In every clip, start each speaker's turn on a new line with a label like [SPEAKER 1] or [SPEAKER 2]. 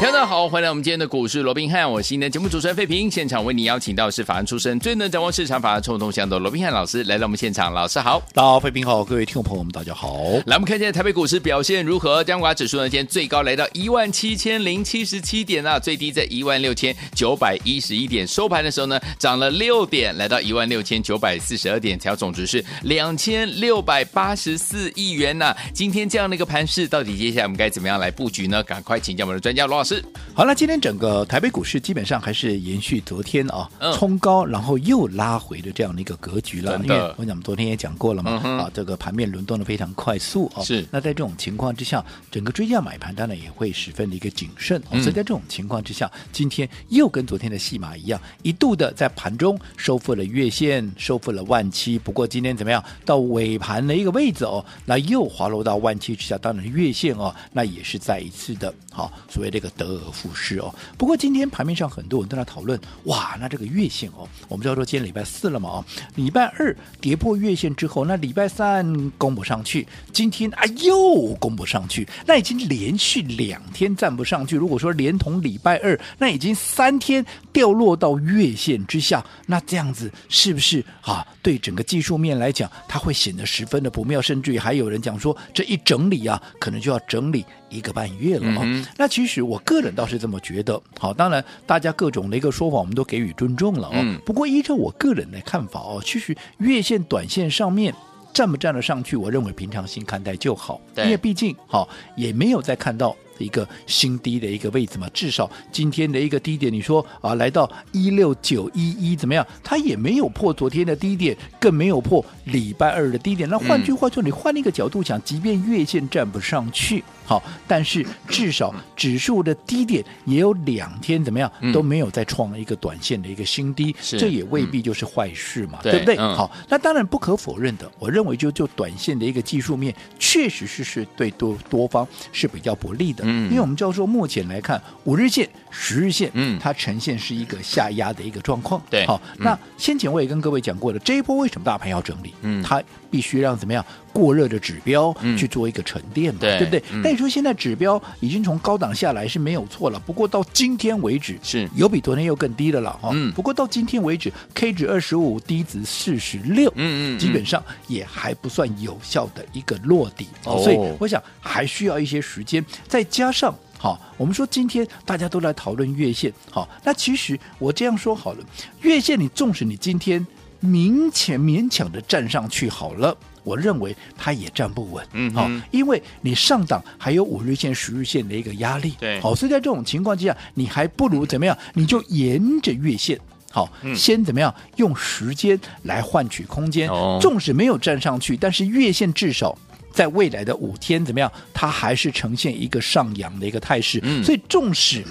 [SPEAKER 1] 大家好，欢迎来我们今天的股市罗宾汉，我是今天的节目主持人费平。现场为你邀请到的是法案出身、最能掌握市场法案冲动向的罗宾汉老师来到我们现场。老师好，
[SPEAKER 2] 大家好，费平好，各位听众朋友们大家好。
[SPEAKER 1] 来，我们看一下台北股市表现如何？加权指数呢，今天最高来到一万七千零七十七点啊，最低在一万六千九百一十一点，收盘的时候呢，涨了六点，来到一万六千九百四十二点，成交总值是两千六百八十四亿元呐、啊。今天这样的一个盘势，到底接下来我们该怎么样来布局呢？赶快请教我们的专家罗老师。
[SPEAKER 2] 好了，今天整个台北股市基本上还是延续昨天啊，冲高然后又拉回的这样的一个格局了。因为我想昨天也讲过了嘛，啊，这个盘面轮动的非常快速啊。
[SPEAKER 1] 是。
[SPEAKER 2] 那在这种情况之下，整个追价买盘当然也会十分的一个谨慎。所以在这种情况之下，今天又跟昨天的戏码一样，一度的在盘中收复了月线，收复了万七。不过今天怎么样？到尾盘的一个位置哦，那又滑落到万七之下。当然月线哦，那也是再一次的，好，所谓这个得而复失。哦，不过今天盘面上很多人都在讨论，哇，那这个月线哦，我们知道说今天礼拜四了嘛，哦，礼拜二跌破月线之后，那礼拜三攻不上去，今天啊又攻不上去，那已经连续两天站不上去。如果说连同礼拜二，那已经三天掉落到月线之下，那这样子是不是啊？对整个技术面来讲，它会显得十分的不妙，甚至于还有人讲说，这一整理啊，可能就要整理。一个半月了哦，嗯、那其实我个人倒是这么觉得。好，当然大家各种的一个说法，我们都给予尊重了哦。嗯、不过依照我个人的看法哦，其实月线、短线上面站不站得上去，我认为平常心看待就好。对因为毕竟好也没有再看到一个新低的一个位置嘛。至少今天的一个低点，你说啊来到一六九一一怎么样？它也没有破昨天的低点，更没有破礼拜二的低点。那换句话说，你换一个角度讲，即便月线站不上去。好，但是至少指数的低点也有两天怎么样都没有再创一个短线的一个新低，嗯、这也未必就是坏事嘛，嗯、对不对？嗯、好，那当然不可否认的，我认为就就短线的一个技术面，确实是是对多多方是比较不利的，因为我们教授目前来看，五日线、十日线，嗯，它呈现是一个下压的一个状况，对，好，那先前我也跟各位讲过了，这一波为什么大盘要整理？嗯，它必须让怎么样？过热的指标去做一个沉淀嘛，嗯、对，对不对？但你、嗯、说现在指标已经从高档下来是没有错了，不过到今天为止是。有比昨天又更低的了哈。嗯，不过到今天为止，K 值二十五，低值四十六，嗯嗯，基本上也还不算有效的一个落底。哦。所以我想还需要一些时间，再加上好，我们说今天大家都来讨论月线，好，那其实我这样说好了，月线你纵使你今天明显勉强的站上去好了。我认为它也站不稳，嗯，好，因为你上档还有五日线、十日线的一个压力，对，好，所以在这种情况之下，你还不如怎么样？你就沿着月线，好，先怎么样？用时间来换取空间，纵使没有站上去，但是月线至少在未来的五天怎么样？它还是呈现一个上扬的一个态势，所以纵使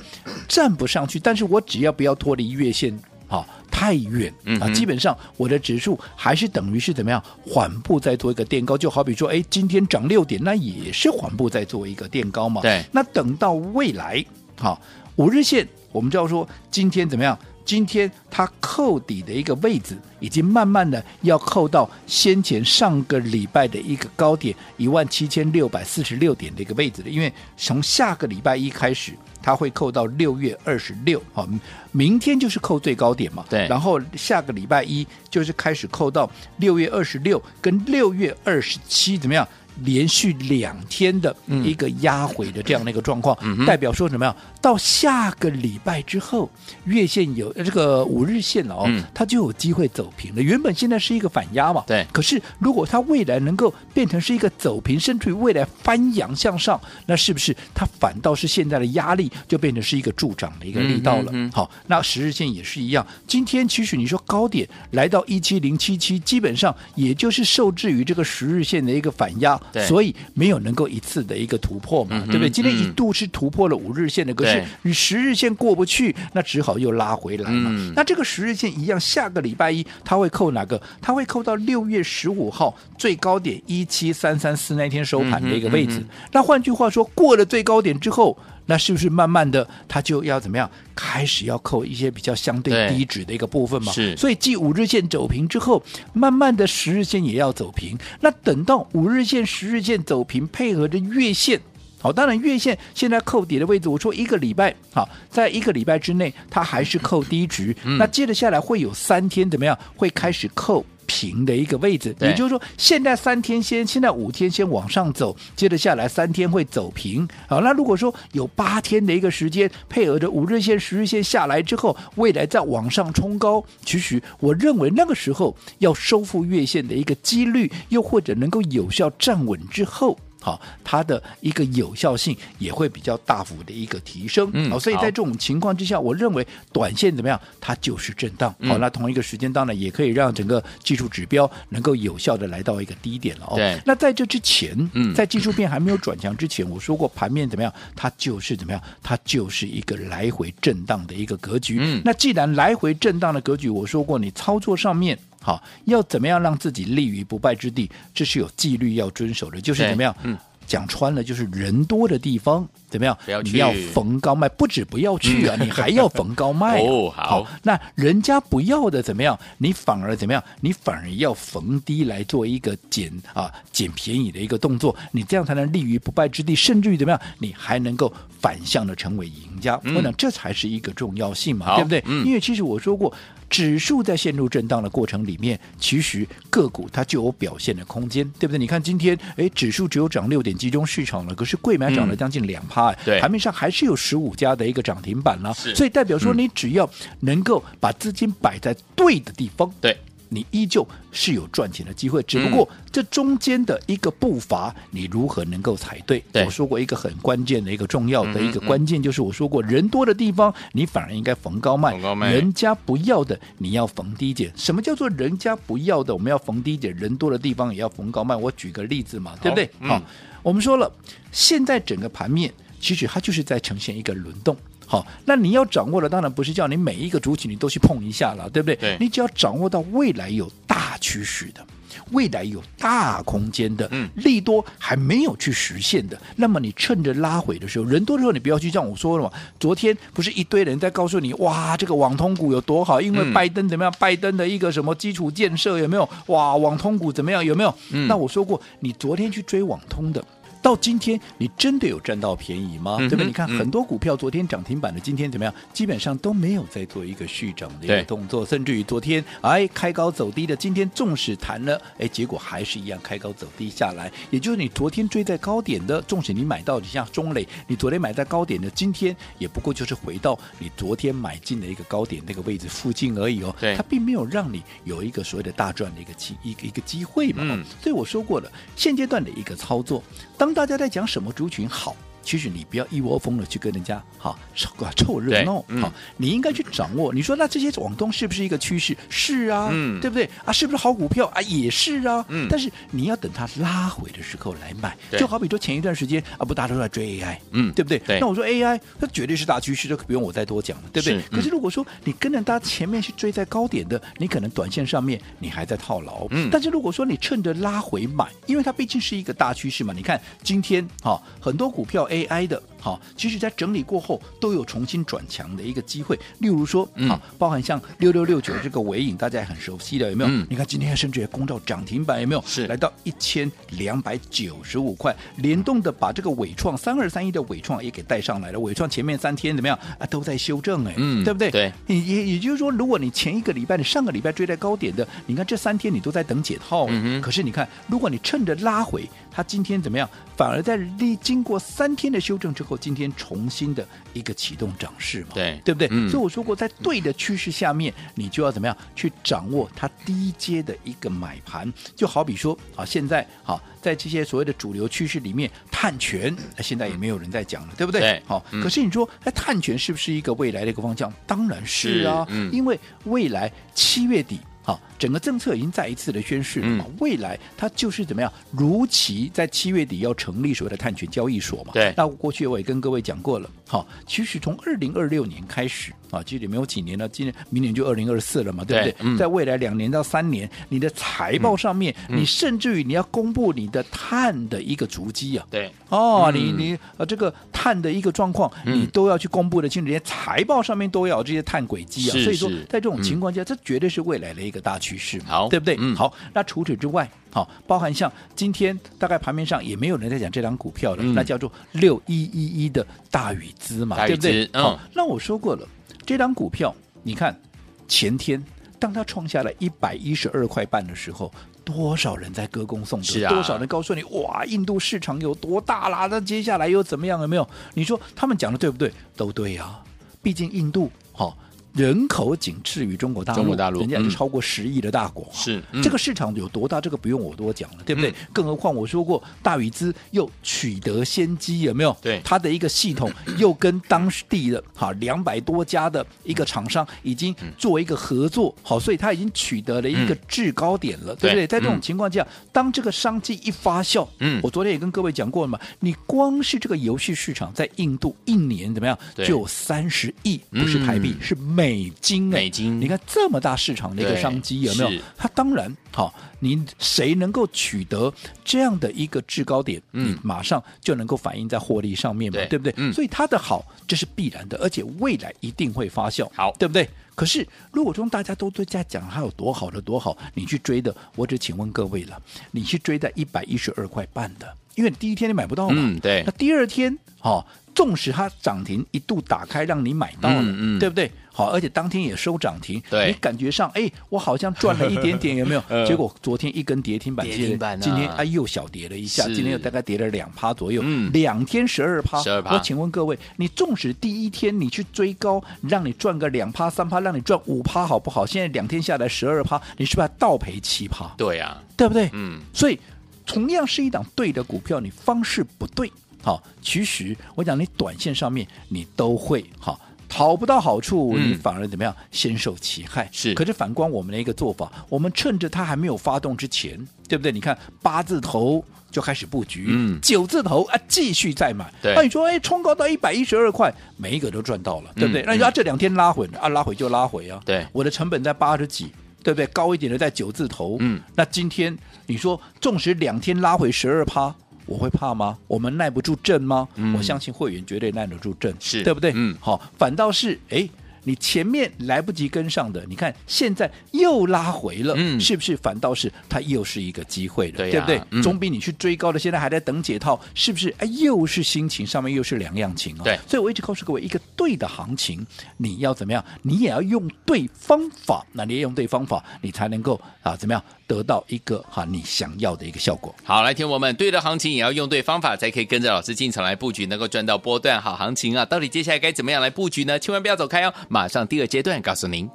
[SPEAKER 2] 站不上去，但是我只要不要脱离月线，好。太远啊！基本上我的指数还是等于是怎么样缓步在做一个垫高，就好比说，哎，今天涨六点，那也是缓步在做一个垫高嘛。对。那等到未来，好，五日线，我们就要说今天怎么样？今天它扣底的一个位置，已经慢慢的要扣到先前上个礼拜的一个高点一万七千六百四十六点的一个位置了。因为从下个礼拜一开始。它会扣到六月二十六，好，明天就是扣最高点嘛。对，然后下个礼拜一就是开始扣到六月二十六跟六月二十七，怎么样？连续两天的一个压回的这样的一个状况，嗯、代表说什么呀？到下个礼拜之后，月线有这个五日线哦，嗯、它就有机会走平了。原本现在是一个反压嘛，对。可是如果它未来能够变成是一个走平，甚至于未来翻扬向上，那是不是它反倒是现在的压力就变成是一个助长的一个力道了？好，那十日线也是一样。今天其实你说高点来到一七零七七，基本上也就是受制于这个十日线的一个反压。
[SPEAKER 1] 对
[SPEAKER 2] 所以没有能够一次的一个突破嘛，
[SPEAKER 1] 嗯
[SPEAKER 2] 对不对？今天一
[SPEAKER 1] 嗯
[SPEAKER 2] 度是突破了五日线的，可是
[SPEAKER 1] 对
[SPEAKER 2] 你十日线过不去，那只好又拉回来嘛。
[SPEAKER 1] 嗯
[SPEAKER 2] 那这个十日线一样，下个礼拜一它会扣哪个？它会扣到六月十五号最高点一七三三四那天收盘的一个位置。那换句话说，过了最高点之后，那是不是慢慢的它就要怎么样？开始要扣一些比较相对
[SPEAKER 1] 对
[SPEAKER 2] 低值的一个部分嘛？
[SPEAKER 1] 是
[SPEAKER 2] 所以继五日线走平之后，慢慢的十日线也要走平。那等到五日线、十日线走平，配合着月线。好，当然月线现在扣底的位置，我说一个礼拜，好，在一个礼拜之内，它还是扣低值。
[SPEAKER 1] 嗯
[SPEAKER 2] 那接着下来会有三天怎么样？会开始扣平的一个位置，也就是说，现在三天先，现在五天先往上走，接着下来三天会走平。好，那如果说有八天的一个时间，配合着五日线、十日线下来之后，未来再往上冲高，其实我认为那个时候要收复月线的一个几率，又或者能够有效站稳之后。好，它的一个有效性也会比较大幅的一个提升。
[SPEAKER 1] 嗯
[SPEAKER 2] 好，所以在这种情况之下，我认为短线怎么样？它就是震荡。
[SPEAKER 1] 嗯
[SPEAKER 2] 好，那同一个时间当然也可以让整个技术指标能够有效的来到一个低点了哦。
[SPEAKER 1] 对
[SPEAKER 2] 那在这之前，
[SPEAKER 1] 嗯
[SPEAKER 2] 在技术面还没有转强之前，我说过盘面怎么样？它就是怎么样？它就是一个来回震荡的一个格局。
[SPEAKER 1] 嗯
[SPEAKER 2] 那既然来回震荡的格局，我说过你操作上面。好，要怎么样让自己立于不败之地？这是有纪律要遵守的，就是怎么样？
[SPEAKER 1] 嗯
[SPEAKER 2] 讲穿了就是人多的地方怎么样？
[SPEAKER 1] 不要去
[SPEAKER 2] 你要逢高卖，不止不要去啊，你 还要逢高卖、啊。
[SPEAKER 1] 哦好
[SPEAKER 2] 那人家不要的怎么样？你反而怎么样？你反而要逢低来做一个捡啊捡便宜的一个动作，你这样才能立于不败之地，甚至于怎么样？你还能够反向的成为赢家。
[SPEAKER 1] 嗯
[SPEAKER 2] 我想这才是一个重要性嘛，对不对？
[SPEAKER 1] 嗯
[SPEAKER 2] 因为其实我说过。指数在陷入震荡的过程里面，其实个股它就有表现的空间，对不对？你看今天，哎，指数只有涨六点，集中市场了，可是贵买涨了将近两趴，哎
[SPEAKER 1] 对
[SPEAKER 2] 盘面上还是有十五家的一个涨停板了，
[SPEAKER 1] 是
[SPEAKER 2] 所以代表说
[SPEAKER 1] 嗯
[SPEAKER 2] 你只要能够把资金摆在对的地方，
[SPEAKER 1] 对。
[SPEAKER 2] 你依旧是有赚钱的机会，只不过这中间的一个步伐，你如何能够踩对？
[SPEAKER 1] 对
[SPEAKER 2] 我说过一个很关键的一个重要的一
[SPEAKER 1] 个
[SPEAKER 2] 关键，就是我说过，人多的地方你反而应该逢高卖，
[SPEAKER 1] 逢高卖
[SPEAKER 2] 人家不要的你要逢低减。什么叫做人家不要的我们要逢低减？人多的地方也要逢高卖。我举个例子嘛，对不对？
[SPEAKER 1] 嗯
[SPEAKER 2] 好，我们说了，现在整个盘面其实它就是在呈现一个轮动。好，那你要掌握的当然不是叫你每一个主体你都去碰一下了，对不对？
[SPEAKER 1] 对
[SPEAKER 2] 你只要掌握到未来有大趋势的。未来有大空间的，
[SPEAKER 1] 嗯
[SPEAKER 2] 利多还没有去实现的，那么你趁着拉回的时候，人多的时候，你不要去像我说了嘛。昨天不是一堆人在告诉你，哇，这个网通股有多好，因为
[SPEAKER 1] 嗯
[SPEAKER 2] 拜登怎么样？拜登的一个什么基础建设有没有？哇，网通股怎么样？有没有？
[SPEAKER 1] 嗯
[SPEAKER 2] 那我说过，你昨天去追网通的。到今天，你真的有占到便宜吗？
[SPEAKER 1] 嗯
[SPEAKER 2] 对不对？你看
[SPEAKER 1] 嗯
[SPEAKER 2] 很多股票昨天涨停板的，今天怎么样？基本上都没有在做一个续涨的一个动作，甚至于昨天哎开高走低的，今天纵使弹了，哎，结果还是一样开高走低下来。也就是你昨天追在高点的，纵使你买到，你像中磊，你昨天买在高点的，今天也不过就是回到你昨天买进的一个高点那个位置附近而已哦。
[SPEAKER 1] 对
[SPEAKER 2] 它并没有让你有一个所谓的大赚的一个机一个一个机会嘛。
[SPEAKER 1] 嗯
[SPEAKER 2] 所以我说过了，现阶段的一个操作，当大家在讲什么族群好。其实你不要一窝蜂的去跟人家哈凑凑热闹，
[SPEAKER 1] 对嗯
[SPEAKER 2] 好，你应该去掌握。你说那这些网通是不是一个趋势？是啊，
[SPEAKER 1] 嗯
[SPEAKER 2] 对不对啊？是不是好股票啊？也是啊，
[SPEAKER 1] 嗯
[SPEAKER 2] 但是你要等它拉回的时候来
[SPEAKER 1] 买，
[SPEAKER 2] 就好比说前一段时间啊，不大家都在追 AI，
[SPEAKER 1] 嗯
[SPEAKER 2] 对不对？
[SPEAKER 1] 对
[SPEAKER 2] 那我说 AI 它绝对是大趋势，这不用我再多讲了，对不对
[SPEAKER 1] 是？嗯
[SPEAKER 2] 可是如果说你跟着它前面是追在高点的，你可能短线上面你还在套牢，
[SPEAKER 1] 嗯
[SPEAKER 2] 但是如果说你趁着拉回买，因为它毕竟是一个大趋势嘛，你看今天哈、很多股票 AI 的。好，其实，在整理过后都有重新转强的一个机会。例如说，
[SPEAKER 1] 嗯
[SPEAKER 2] 好，包含像六六六九这个尾影，大家也很熟悉的，有没有？
[SPEAKER 1] 嗯
[SPEAKER 2] 你看今天甚至也攻到涨停板，有没有？
[SPEAKER 1] 是
[SPEAKER 2] 来到一千两百九十五块，联动的把这个伟创三二三一的伟创也给带上来了。伟创前面三天怎么样啊？都在修正哎，
[SPEAKER 1] 嗯
[SPEAKER 2] 对不对？
[SPEAKER 1] 对。
[SPEAKER 2] 也也也就是说，如果你前一个礼拜、你上个礼拜追在高点的，你看这三天你都在等解套了。
[SPEAKER 1] 嗯哼
[SPEAKER 2] 可是你看，如果你趁着拉回，它今天怎么样？反而在历经过三天的修正之后，今天重新的一个启动涨势嘛，
[SPEAKER 1] 对
[SPEAKER 2] 对不对？
[SPEAKER 1] 嗯
[SPEAKER 2] 所以我说过，在对的趋势下面，你就要怎么样去掌握它低阶的一个买盘，就好比说啊，现在好在这些所谓的主流趋势里面，碳权现在也没有人在讲了，对不
[SPEAKER 1] 对？
[SPEAKER 2] 好，
[SPEAKER 1] 嗯
[SPEAKER 2] 可是你说，哎，碳权是不是一个未来的一个方向？当然是啊，
[SPEAKER 1] 是嗯
[SPEAKER 2] 因为未来七月底。好，整个政策已经再一次的宣示了嘛，
[SPEAKER 1] 嗯
[SPEAKER 2] 未来它就是怎么样，如期在七月底要成立所谓的碳权交易所嘛。
[SPEAKER 1] 对
[SPEAKER 2] 那过去我也跟各位讲过了，好，其实从二零二六年开始啊，其实也没有几年了，今年明年就二零二四了嘛，对不对？
[SPEAKER 1] 对嗯。
[SPEAKER 2] 在未来两年到三年，你的财报上面，
[SPEAKER 1] 嗯
[SPEAKER 2] 你甚至于你要公布你的碳的一个足迹啊。
[SPEAKER 1] 对，
[SPEAKER 2] 哦，
[SPEAKER 1] 嗯。
[SPEAKER 2] 你你呃，这个碳的一个状况，
[SPEAKER 1] 嗯。
[SPEAKER 2] 你都要去公布的清楚，连财报上面都要有这些碳轨迹啊。
[SPEAKER 1] 是
[SPEAKER 2] 所以
[SPEAKER 1] 说，
[SPEAKER 2] 在这种情况下，这绝对是未来的一个大趋势嘛，
[SPEAKER 1] 好。
[SPEAKER 2] 对不对？
[SPEAKER 1] 嗯。
[SPEAKER 2] 好，那除此之外，好，包含像今天大概盘面上也没有人在讲这张股票了，
[SPEAKER 1] 嗯
[SPEAKER 2] 那叫做六一一一的大禹资嘛，对不对
[SPEAKER 1] 资？嗯
[SPEAKER 2] 好，那我说过了，这张股票，你看前天当它创下了一百一十二块半的时候。多少人在歌功颂德？
[SPEAKER 1] 是啊
[SPEAKER 2] 多少人告诉你哇，印度市场有多大啦？那接下来又怎么样？有没有？你说他们讲的对不对？都对呀、毕竟印度好、人口仅次于中国大陆，
[SPEAKER 1] 中国大陆
[SPEAKER 2] 人家超过十亿的大国、啊。
[SPEAKER 1] 是嗯。
[SPEAKER 2] 这个市场有多大？这个不用我多讲了，对不对？
[SPEAKER 1] 嗯
[SPEAKER 2] 更何况我说过，大宇资又取得先机，有没有？
[SPEAKER 1] 对。
[SPEAKER 2] 它的一个系统又跟当地的哈两百多家的一个厂商已经做一个合作，好，所以它已经取得了一个制高点了，对。不
[SPEAKER 1] 对？
[SPEAKER 2] 对？在这种
[SPEAKER 1] 嗯。
[SPEAKER 2] 情况下，当这个商机一发酵，
[SPEAKER 1] 嗯。
[SPEAKER 2] 我昨天也跟各位讲过了嘛，你光是这个游戏市场在印度一年怎么样，
[SPEAKER 1] 对。
[SPEAKER 2] 就有三十亿，不是台币，
[SPEAKER 1] 嗯。
[SPEAKER 2] 是美金哎，
[SPEAKER 1] 美金。
[SPEAKER 2] 你看这么大市场的一
[SPEAKER 1] 个
[SPEAKER 2] 商机有没有？
[SPEAKER 1] 是？
[SPEAKER 2] 它当然好，你谁能够取得这样的一个制高点，
[SPEAKER 1] 嗯。
[SPEAKER 2] 你马上就能够反映在获利上面嘛，
[SPEAKER 1] 对
[SPEAKER 2] 对不对？
[SPEAKER 1] 嗯。
[SPEAKER 2] 所以它的好这是必然的，而且未来一定会发酵，
[SPEAKER 1] 好。
[SPEAKER 2] 对不对？可是如果说大家都都在讲它有多好的多好，你去追的，我只请问各位了，你去追在一百一十二块半的，因为你第一天你买不到嘛，
[SPEAKER 1] 嗯对。
[SPEAKER 2] 那第二天哦，纵使它涨停一度打开让你买到了，
[SPEAKER 1] 嗯嗯
[SPEAKER 2] 对不对？好，而且当天也收涨停，你感觉上，哎，我好像赚了一点点，有没有？
[SPEAKER 1] 呃
[SPEAKER 2] 结果昨天一根跌停板，
[SPEAKER 1] 跌停板啊
[SPEAKER 2] 今天哎又小跌了一下，今天又大概跌了两趴左右，
[SPEAKER 1] 嗯
[SPEAKER 2] 两天十二趴。
[SPEAKER 1] 12%
[SPEAKER 2] 我请问各位，你纵使第一天你去追高，让你赚个两趴三趴，让你赚五趴，好不好？现在两天下来十二趴，你是不是还倒赔七趴？
[SPEAKER 1] 对呀，
[SPEAKER 2] 对不对？
[SPEAKER 1] 嗯，
[SPEAKER 2] 所以同样是一档对的股票，你方式不对，好，其实我讲你短线上面你都会好。讨不到好处，
[SPEAKER 1] 嗯
[SPEAKER 2] 你反而怎么样？先受其害。
[SPEAKER 1] 是
[SPEAKER 2] 可是反观我们的一个做法，我们趁着它还没有发动之前，对不对？你看八字头就开始布局，
[SPEAKER 1] 嗯
[SPEAKER 2] 九字头啊继续再买。
[SPEAKER 1] 对
[SPEAKER 2] 那你说，哎，冲高到一百一十二块，每一个都赚到了，对不对？
[SPEAKER 1] 嗯
[SPEAKER 2] 那你说、啊、这两天拉回啊，拉回就拉回啊。
[SPEAKER 1] 对
[SPEAKER 2] 我的成本在八十几，对不对？高一点的在九字头，
[SPEAKER 1] 嗯，
[SPEAKER 2] 那今天你说，纵使两天拉回十二趴，我会怕吗？我们耐不住震吗？
[SPEAKER 1] 嗯
[SPEAKER 2] 我相信会员绝对耐得住震，
[SPEAKER 1] 是
[SPEAKER 2] 对不对？
[SPEAKER 1] 嗯
[SPEAKER 2] 好，反倒是哎。你前面来不及跟上的，你看现在又拉回了，
[SPEAKER 1] 嗯
[SPEAKER 2] 是不是？反倒是它又是一个机会了，
[SPEAKER 1] 对呀
[SPEAKER 2] 不对？
[SPEAKER 1] 嗯
[SPEAKER 2] 总比你去追高的，现在还在等解套，是不是？哎，又是心情上面又是两样情啊。
[SPEAKER 1] 对
[SPEAKER 2] 所以我一直告诉各位，一个对的行情，你要怎么样？你也要用对方法，那你也用对方法，你才能够啊怎么样得到一个哈、你想要的一个效果。
[SPEAKER 1] 好，来听我们对的行情也要用对方法，才可以跟着老师进场来布局，能够赚到波段好行情啊！到底接下来该怎么样来布局呢？千万不要走开哦，马上第二阶段告诉您。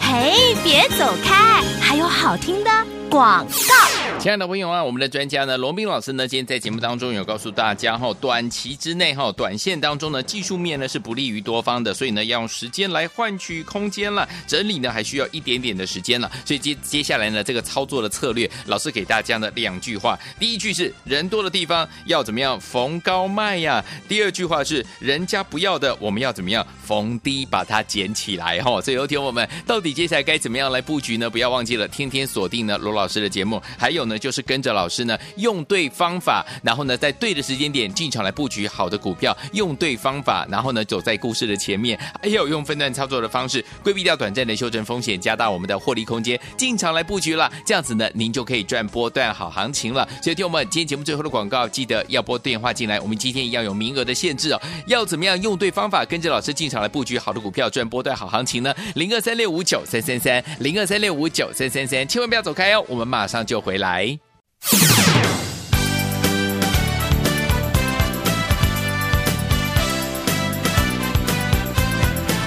[SPEAKER 3] 嘿，别走开，还有好听的广告。
[SPEAKER 1] 亲爱的朋友啊，我们的专家呢，龙斌老师呢，今天在节目当中有告诉大家哈，短期之内哈，短线当中呢，技术面呢是不利于多方的，所以呢，要用时间来换取空间了。整理呢还需要一点点的时间了，所以接接下来呢，这个操作的策略，老师给大家呢两句话，第一句是人多的地方要怎么样逢高卖呀，第二句话是人家不要的，我们要怎么样逢低把它捡起来哈。所以有听我们到底接下来该怎么样来布局呢？不要忘记了天天锁定呢罗老师的节目，还有呢就是跟着老师呢用对方法，然后呢在对的时间点进场来布局好的股票，用对方法，然后呢走在故事的前面，还有用分段操作的方式规避掉短暂的修正风险，加大我们的获利空间，进场来布局了，这样子呢您就可以赚波段好行情了。所以听我们今天节目最后的广告，记得要拨电话进来，我们今天一样有名额的限制哦，要怎么样用对方法，跟着老师进场来布局好的股票，赚波段好行情呢？零二三六五九三三三，零二三六五九三三三，千万不要走开哦，我们马上就回来。าย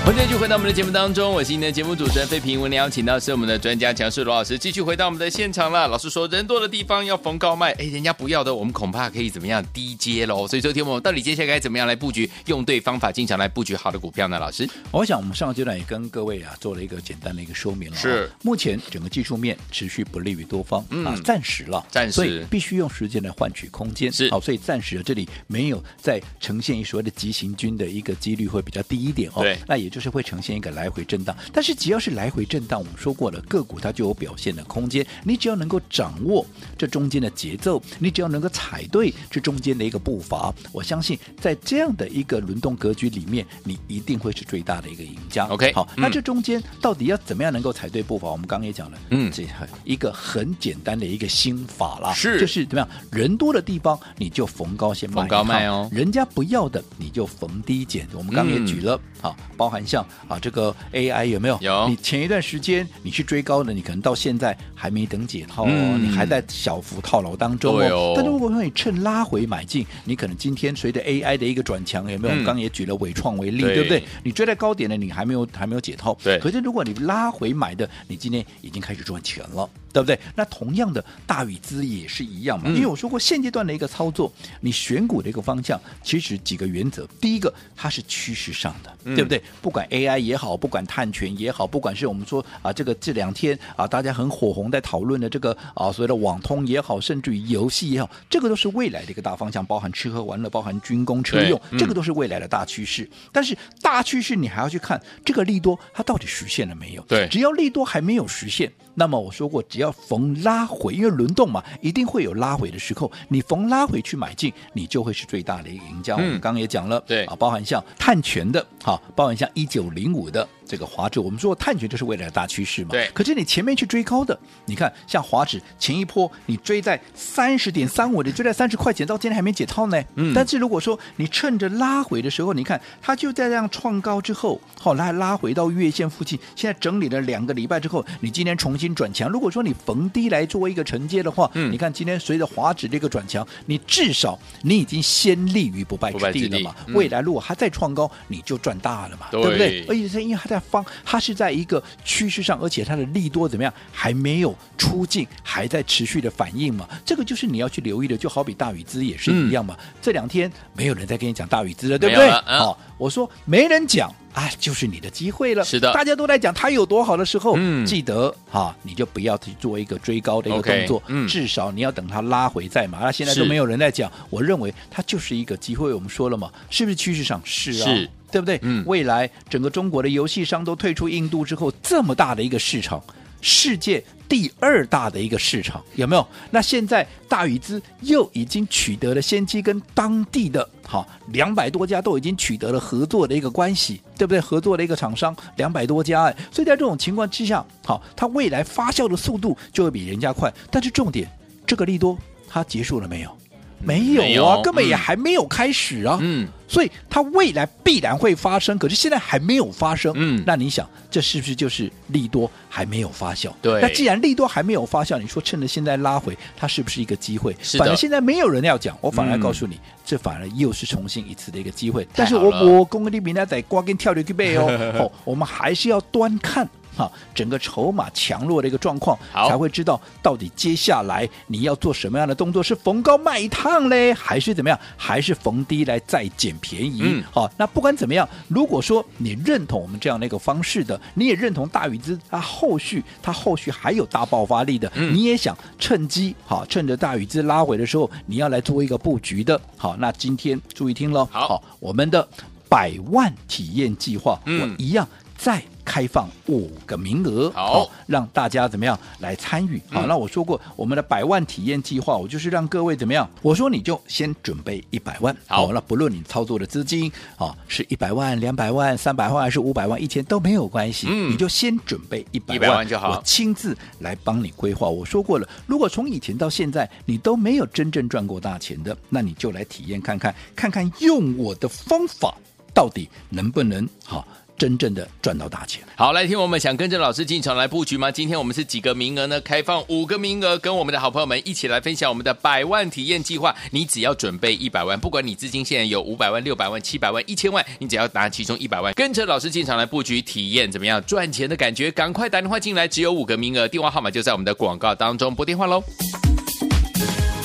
[SPEAKER 1] 欢迎继续回到我们的节目当中，我是今天的节目主持人费平。我们邀请到是我们的专家强势罗老师，继续回到我们的现场了。老师说，人多的地方要逢高卖，哎，人家不要的，我们恐怕可以怎么样低接喽？所以，昨天我们到底接下来该怎么样来布局，用对方法进场来布局好的股票呢？老师，
[SPEAKER 2] 我想我们上个阶段也跟各位啊做了一个简单的一个说明了。
[SPEAKER 1] 是，
[SPEAKER 2] 目前整个技术面持续不利于多方，
[SPEAKER 1] 嗯、
[SPEAKER 2] 啊，暂时了，
[SPEAKER 1] 暂时，
[SPEAKER 2] 所以必须用时间来换取空间。
[SPEAKER 1] 是，
[SPEAKER 2] 好，所以暂时这里没有再呈现一所谓的急行军的一个几率会比较低一点哦。
[SPEAKER 1] 对，
[SPEAKER 2] 那也就是会呈现一个。来回震荡，但是只要是来回震荡，我们说过了，个股它就有表现的空间。你只要能够掌握这中间的节奏，你只要能够踩对这中间的一个步伐，我相信在这样的一个轮动格局里面，你一定会是最大的一个赢家。
[SPEAKER 1] OK，
[SPEAKER 2] 好，嗯、那这中间到底要怎么样能够踩对步伐？我们刚刚也讲了，
[SPEAKER 1] 嗯，
[SPEAKER 2] 这一个很简单的一个心法啦，
[SPEAKER 1] 是，
[SPEAKER 2] 就是怎么样，人多的地方你就逢高先卖，
[SPEAKER 1] 逢高卖哦，
[SPEAKER 2] 人家不要的你就逢低减。我们刚刚也举了，好、嗯，包含像啊这个。AI 有没有？
[SPEAKER 1] 有。
[SPEAKER 2] 你前一段时间你去追高的，你可能到现在还没等解套哦，
[SPEAKER 1] 嗯、
[SPEAKER 2] 你还在小幅套牢当中哦。哦但是如果说你趁拉回买进，你可能今天随着 AI 的一个转强，有没有？嗯、我们刚刚也举了伟创为例，对，对不对？你追在高点的，你还没有还没有解套。
[SPEAKER 1] 对。
[SPEAKER 2] 可是如果你拉回买的，你今天已经开始赚钱了。对不对？那同样的大禹资也是一样嘛。嗯、因为我说过，现阶段的一个操作，你选股的一个方向，其实几个原则。第一个，它是趋势上的，嗯、对不对？不管 AI 也好，不管碳权也好，不管是我们说啊，这个这两天啊，大家很火红在讨论的这个啊，所谓的网通也好，甚至于游戏也好，这个都是未来的一个大方向，包含吃喝玩乐，包含军工车用，嗯、这个都是未来的大趋势。但是大趋势你还要去看这个利多，它到底实现了没有？
[SPEAKER 1] 对，
[SPEAKER 2] 只要利多还没有实现。那么我说过，只要逢拉回，因为轮动嘛，一定会有拉回的时候。你逢拉回去买进，你就会是最大的一个赢家。嗯、我们刚刚也讲了，
[SPEAKER 1] 对
[SPEAKER 2] 啊，包含像碳权的，哈，包含像一九零五的。这个华指，我们说碳权就是未来的大趋势嘛。
[SPEAKER 1] 对。
[SPEAKER 2] 可是你前面去追高的，你看像华指前一波你追在三十点三五，你追在三十块钱，到今天还没解套呢。嗯。但是如果说你趁着拉回的时候，你看它就在这样创高之后，后来拉回到月线附近，现在整理了两个礼拜之后，你今天重新转强。如果说你逢低来作为一个承接的话，嗯，你看今天随着华指这个转强，你至少你已经先立于不败之地了嘛。嗯、未来如果它再创高，你就赚大了嘛，对，对不对？而且是因为它在。方它是在一个趋势上，而且它的利多怎么样还没有出尽，还在持续的反应嘛？这个就是你要去留意的，就好比大宇资也是一样嘛。嗯、这两天没有人在跟你讲大宇资了，对不对？嗯、哦，我说没人讲啊，就是你的机会了。
[SPEAKER 1] 是的，
[SPEAKER 2] 大家都在讲它有多好的时候，
[SPEAKER 1] 嗯、
[SPEAKER 2] 记得哈、啊，你就不要去做一个追高的一个动作，okay, 嗯、至少你要等它拉回再买。那现在都没有人在讲，我认为它就是一个机会。我们说了嘛，是不是趋势上是啊？是。对不对？嗯，未来整个中国的游戏商都退出印度之后，这么大的一个市场，世界第二大的一个市场，有没有？那现在大宇资又已经取得了先机，跟当地的好两百多家都已经取得了合作的一个关系，对不对？合作的一个厂商两百多家，哎，所以在这种情况之下，好，它未来发酵的速度就会比人家快。但是重点，这个利多它结束了没有？没有啊，没有根本也还没有开始啊。嗯，所以它未来必然会发生，可是现在还没有发生。嗯，那你想，这是不是就是利多还没有发酵？
[SPEAKER 1] 对。
[SPEAKER 2] 那既然利多还没有发酵，你说趁着现在拉回，它是不是一个机会？
[SPEAKER 1] 是。
[SPEAKER 2] 反正现在没有人要讲，我反而告诉你，嗯、这反而又是重新一次的一个机会。但是我我公公的名单在瓜跟跳的去背哦，哦，我们还是要端看。哈，整个筹码强弱的一个状
[SPEAKER 1] 况，
[SPEAKER 2] 才会知道到底接下来你要做什么样的动作，是逢高卖一趟嘞，还是怎么样？还是逢低来再捡便宜？嗯，好，那不管怎么样，如果说你认同我们这样的一个方式的，你也认同大宇资它后续它后续还有大爆发力的，嗯、你也想趁机好，趁着大宇资拉回的时候，你要来做一个布局的，好，那今天注意听喽，
[SPEAKER 1] 好，好，
[SPEAKER 2] 我们的百万体验计划，
[SPEAKER 1] 嗯，
[SPEAKER 2] 我一样在。开放五个名额，
[SPEAKER 1] 好、哦，
[SPEAKER 2] 让大家怎么样来参与？好，嗯、那我说过，我们的百万体验计划，我就是让各位怎么样？我说你就先准备一百万，好，那不论你操作的资金啊是一百万、两百万、三百万还是五百万、一千都没有关系，嗯，你就先准备一百万，
[SPEAKER 1] 万就好，
[SPEAKER 2] 我亲自来帮你规划。我说过了，如果从以前到现在你都没有真正赚过大钱的，那你就来体验看看，看看用我的方法到底能不能好。真正的赚到大钱。
[SPEAKER 1] 好，来听我们想跟着老师进场来布局吗？今天我们是几个名额呢？开放五个名额，跟我们的好朋友们一起来分享我们的百万体验计划。你只要准备一百万，不管你资金现在有五百万、六百万、七百万、一千万，你只要拿其中一百万，跟着老师进场来布局，体验怎么样赚钱的感觉？赶快打电话进来，只有五个名额，电话号码就在我们的广告当中，拨电话喽。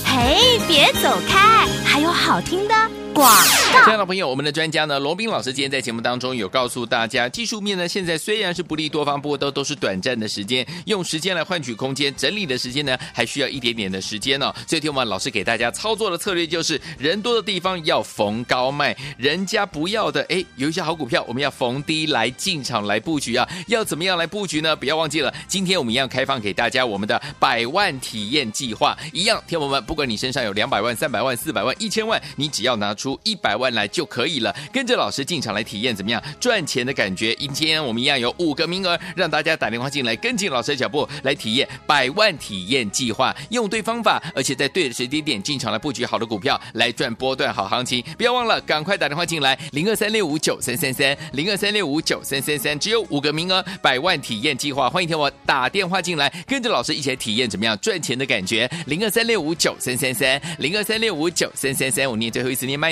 [SPEAKER 3] 嘿，别走开，还有好听的。广
[SPEAKER 1] 亲爱的朋友，我们的专家呢，罗宾老师今天在节目当中有告诉大家，技术面呢现在虽然是不利多方，不过都都是短暂的时间，用时间来换取空间，整理的时间呢还需要一点点的时间哦。所以，听我们老师给大家操作的策略就是，人多的地方要逢高卖，人家不要的，哎，有一些好股票，我们要逢低来进场来布局啊。要怎么样来布局呢？不要忘记了，今天我们一样开放给大家我们的百万体验计划，一样，听我们，不管你身上有两百万、三百万、四百万、一千万，你只要拿出。出一百万来就可以了，跟着老师进场来体验怎么样赚钱的感觉？今天我们一样有五个名额，让大家打电话进来，跟紧老师的脚步来体验百万体验计划，用对方法，而且在对的时间点进场来布局好的股票，来赚波段好行情。不要忘了，赶快打电话进来，零二三六五九三三三，零二三六五九三三三，只有五个名额，百万体验计划，欢迎听我打电话进来，跟着老师一起来体验怎么样赚钱的感觉？零二三六五九三三三，零二三六五九三三三，我念最后一次念麦。